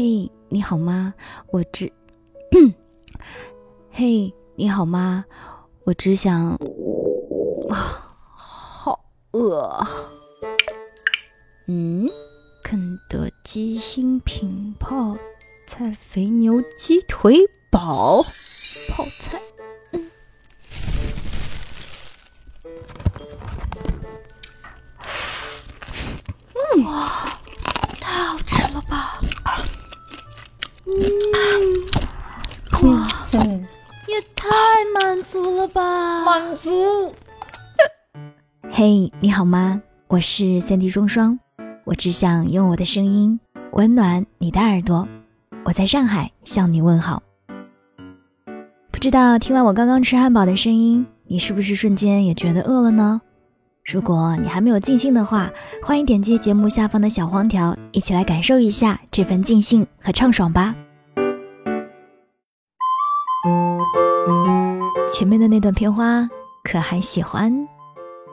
嘿，你好吗？我只，嘿，你好吗？我只想，啊，好饿。嗯，肯德基新品泡菜肥牛鸡腿堡，泡菜。嗯，哇，嘿，你好吗？我是三 D 双双，我只想用我的声音温暖你的耳朵。我在上海向你问好。不知道听完我刚刚吃汉堡的声音，你是不是瞬间也觉得饿了呢？如果你还没有尽兴的话，欢迎点击节目下方的小黄条，一起来感受一下这份尽兴和畅爽吧。前面的那段片花可还喜欢？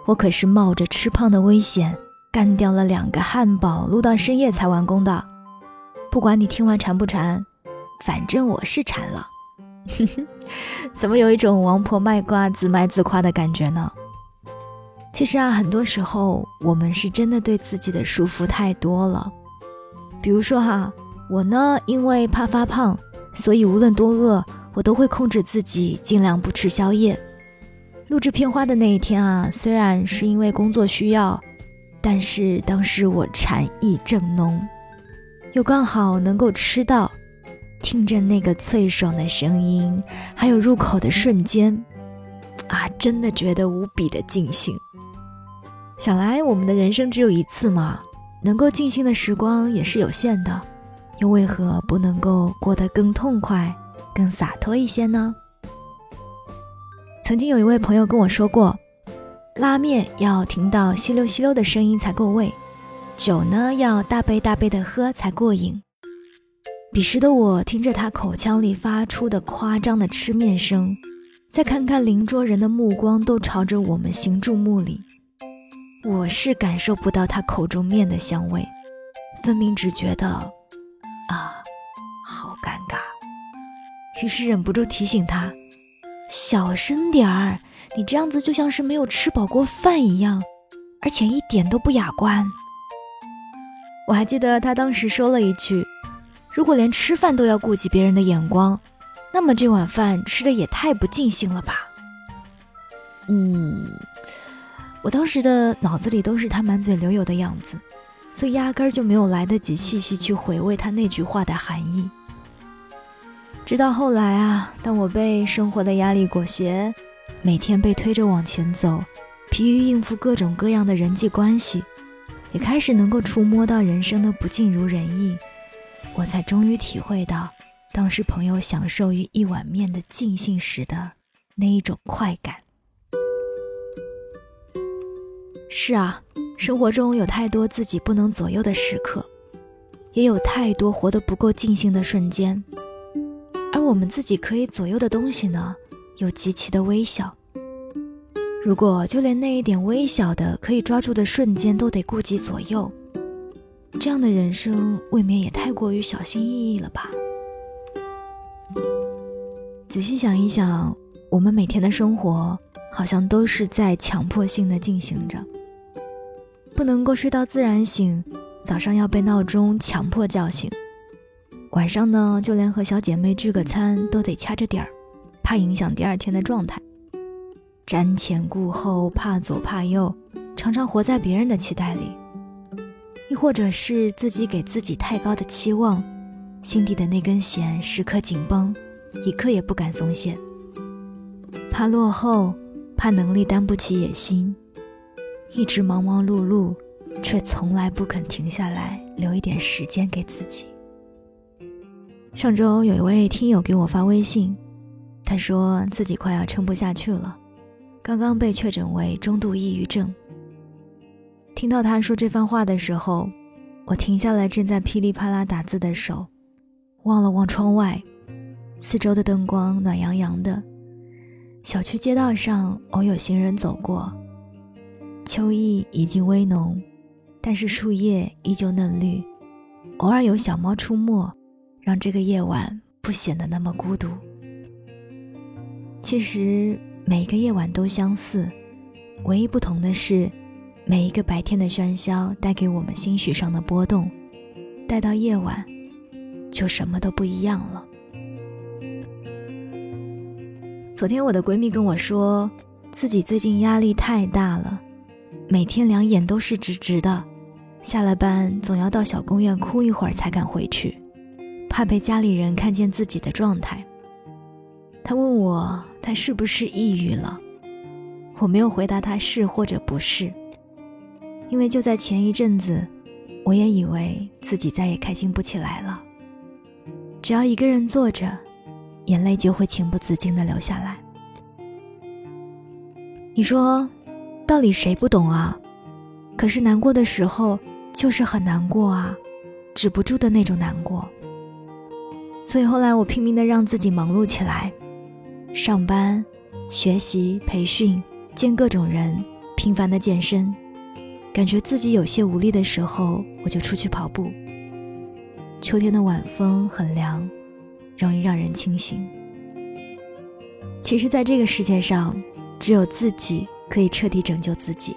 我可是冒着吃胖的危险，干掉了两个汉堡，录到深夜才完工的。不管你听完馋不馋，反正我是馋了。怎么有一种王婆卖瓜自卖自夸的感觉呢？其实啊，很多时候我们是真的对自己的束缚太多了。比如说哈，我呢，因为怕发胖，所以无论多饿。我都会控制自己，尽量不吃宵夜。录制片花的那一天啊，虽然是因为工作需要，但是当时我馋意正浓，又刚好能够吃到，听着那个脆爽的声音，还有入口的瞬间，啊，真的觉得无比的尽兴。想来我们的人生只有一次嘛，能够尽兴的时光也是有限的，又为何不能够过得更痛快？更洒脱一些呢。曾经有一位朋友跟我说过，拉面要听到吸溜吸溜的声音才够味，酒呢要大杯大杯的喝才过瘾。彼时的我听着他口腔里发出的夸张的吃面声，再看看邻桌人的目光都朝着我们行注目礼，我是感受不到他口中面的香味，分明只觉得啊。好尴尬于是忍不住提醒他：“小声点儿，你这样子就像是没有吃饱过饭一样，而且一点都不雅观。”我还记得他当时说了一句：“如果连吃饭都要顾及别人的眼光，那么这碗饭吃的也太不尽兴了吧。”嗯，我当时的脑子里都是他满嘴流油的样子，所以压根儿就没有来得及细细去回味他那句话的含义。直到后来啊，当我被生活的压力裹挟，每天被推着往前走，疲于应付各种各样的人际关系，也开始能够触摸到人生的不尽如人意，我才终于体会到，当时朋友享受于一碗面的尽兴时的那一种快感。是啊，生活中有太多自己不能左右的时刻，也有太多活得不够尽兴的瞬间。我们自己可以左右的东西呢，又极其的微小。如果就连那一点微小的可以抓住的瞬间都得顾及左右，这样的人生未免也太过于小心翼翼了吧？仔细想一想，我们每天的生活好像都是在强迫性的进行着，不能够睡到自然醒，早上要被闹钟强迫叫醒。晚上呢，就连和小姐妹聚个餐都得掐着点儿，怕影响第二天的状态。瞻前顾后，怕左怕右，常常活在别人的期待里，亦或者是自己给自己太高的期望，心底的那根弦时刻紧绷，一刻也不敢松懈。怕落后，怕能力担不起野心，一直忙忙碌碌，却从来不肯停下来留一点时间给自己。上周有一位听友给我发微信，他说自己快要撑不下去了，刚刚被确诊为中度抑郁症。听到他说这番话的时候，我停下了正在噼里啪啦打字的手，望了望窗外，四周的灯光暖洋洋的，小区街道上偶有行人走过。秋意已经微浓，但是树叶依旧嫩绿，偶尔有小猫出没。让这个夜晚不显得那么孤独。其实每一个夜晚都相似，唯一不同的是，每一个白天的喧嚣带给我们心绪上的波动，待到夜晚，就什么都不一样了。昨天我的闺蜜跟我说，自己最近压力太大了，每天两眼都是直直的，下了班总要到小公园哭一会儿才敢回去，怕被家里人看见自己的状态。他问我。他是不是抑郁了？我没有回答他是或者不是，因为就在前一阵子，我也以为自己再也开心不起来了。只要一个人坐着，眼泪就会情不自禁的流下来。你说，到底谁不懂啊？可是难过的时候就是很难过啊，止不住的那种难过。所以后来我拼命的让自己忙碌起来。上班、学习、培训、见各种人、频繁的健身，感觉自己有些无力的时候，我就出去跑步。秋天的晚风很凉，容易让人清醒。其实，在这个世界上，只有自己可以彻底拯救自己。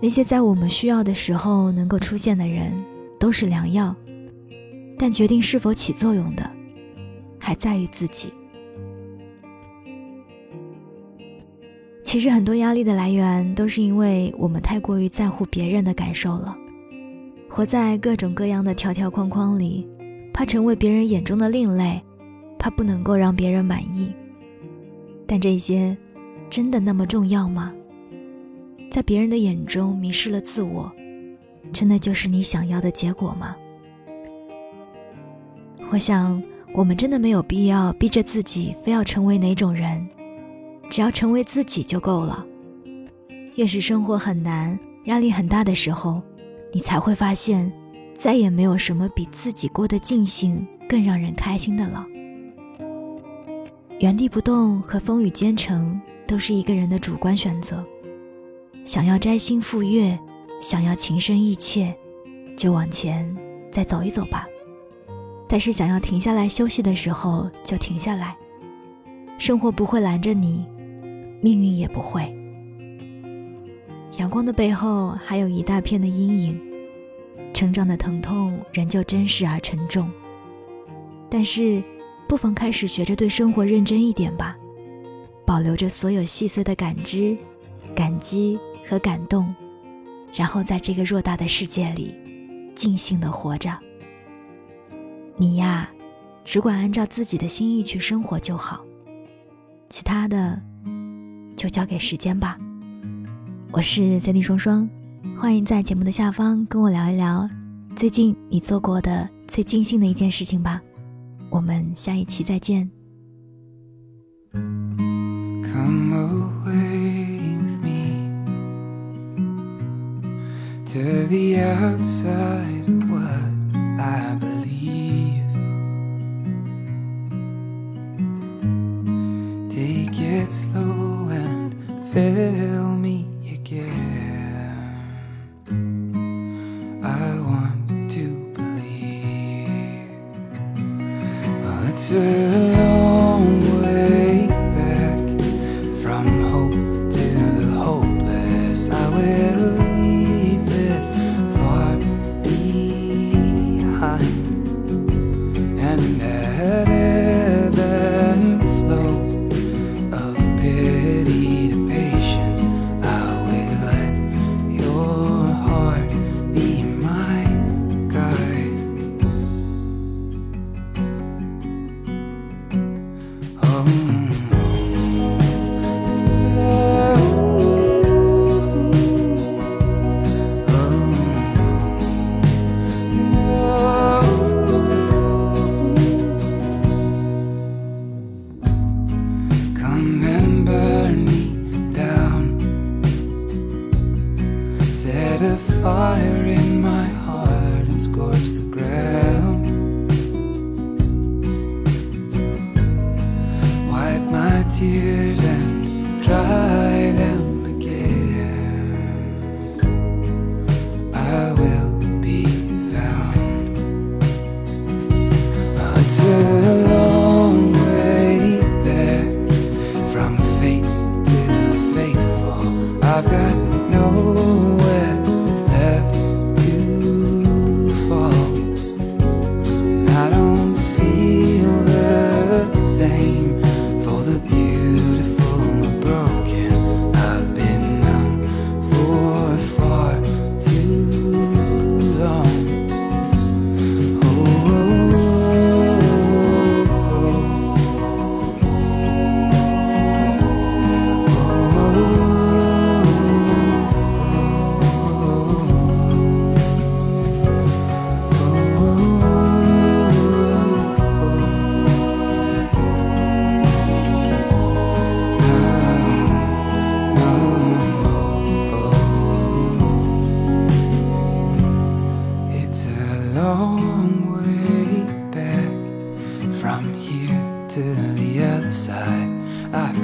那些在我们需要的时候能够出现的人，都是良药，但决定是否起作用的，还在于自己。其实很多压力的来源都是因为我们太过于在乎别人的感受了，活在各种各样的条条框框里，怕成为别人眼中的另类，怕不能够让别人满意。但这些真的那么重要吗？在别人的眼中迷失了自我，真的就是你想要的结果吗？我想，我们真的没有必要逼着自己非要成为哪种人。只要成为自己就够了。越是生活很难、压力很大的时候，你才会发现，再也没有什么比自己过得尽兴更让人开心的了。原地不动和风雨兼程都是一个人的主观选择。想要摘星赴月，想要情深意切，就往前再走一走吧。但是想要停下来休息的时候，就停下来。生活不会拦着你。命运也不会。阳光的背后还有一大片的阴影，成长的疼痛仍旧真实而沉重。但是，不妨开始学着对生活认真一点吧，保留着所有细碎的感知、感激和感动，然后在这个偌大的世界里，尽兴的活着。你呀，只管按照自己的心意去生活就好，其他的。就交给时间吧。我是 c 地双双，欢迎在节目的下方跟我聊一聊最近你做过的最尽兴的一件事情吧。我们下一期再见。fill me eu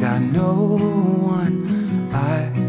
got no one I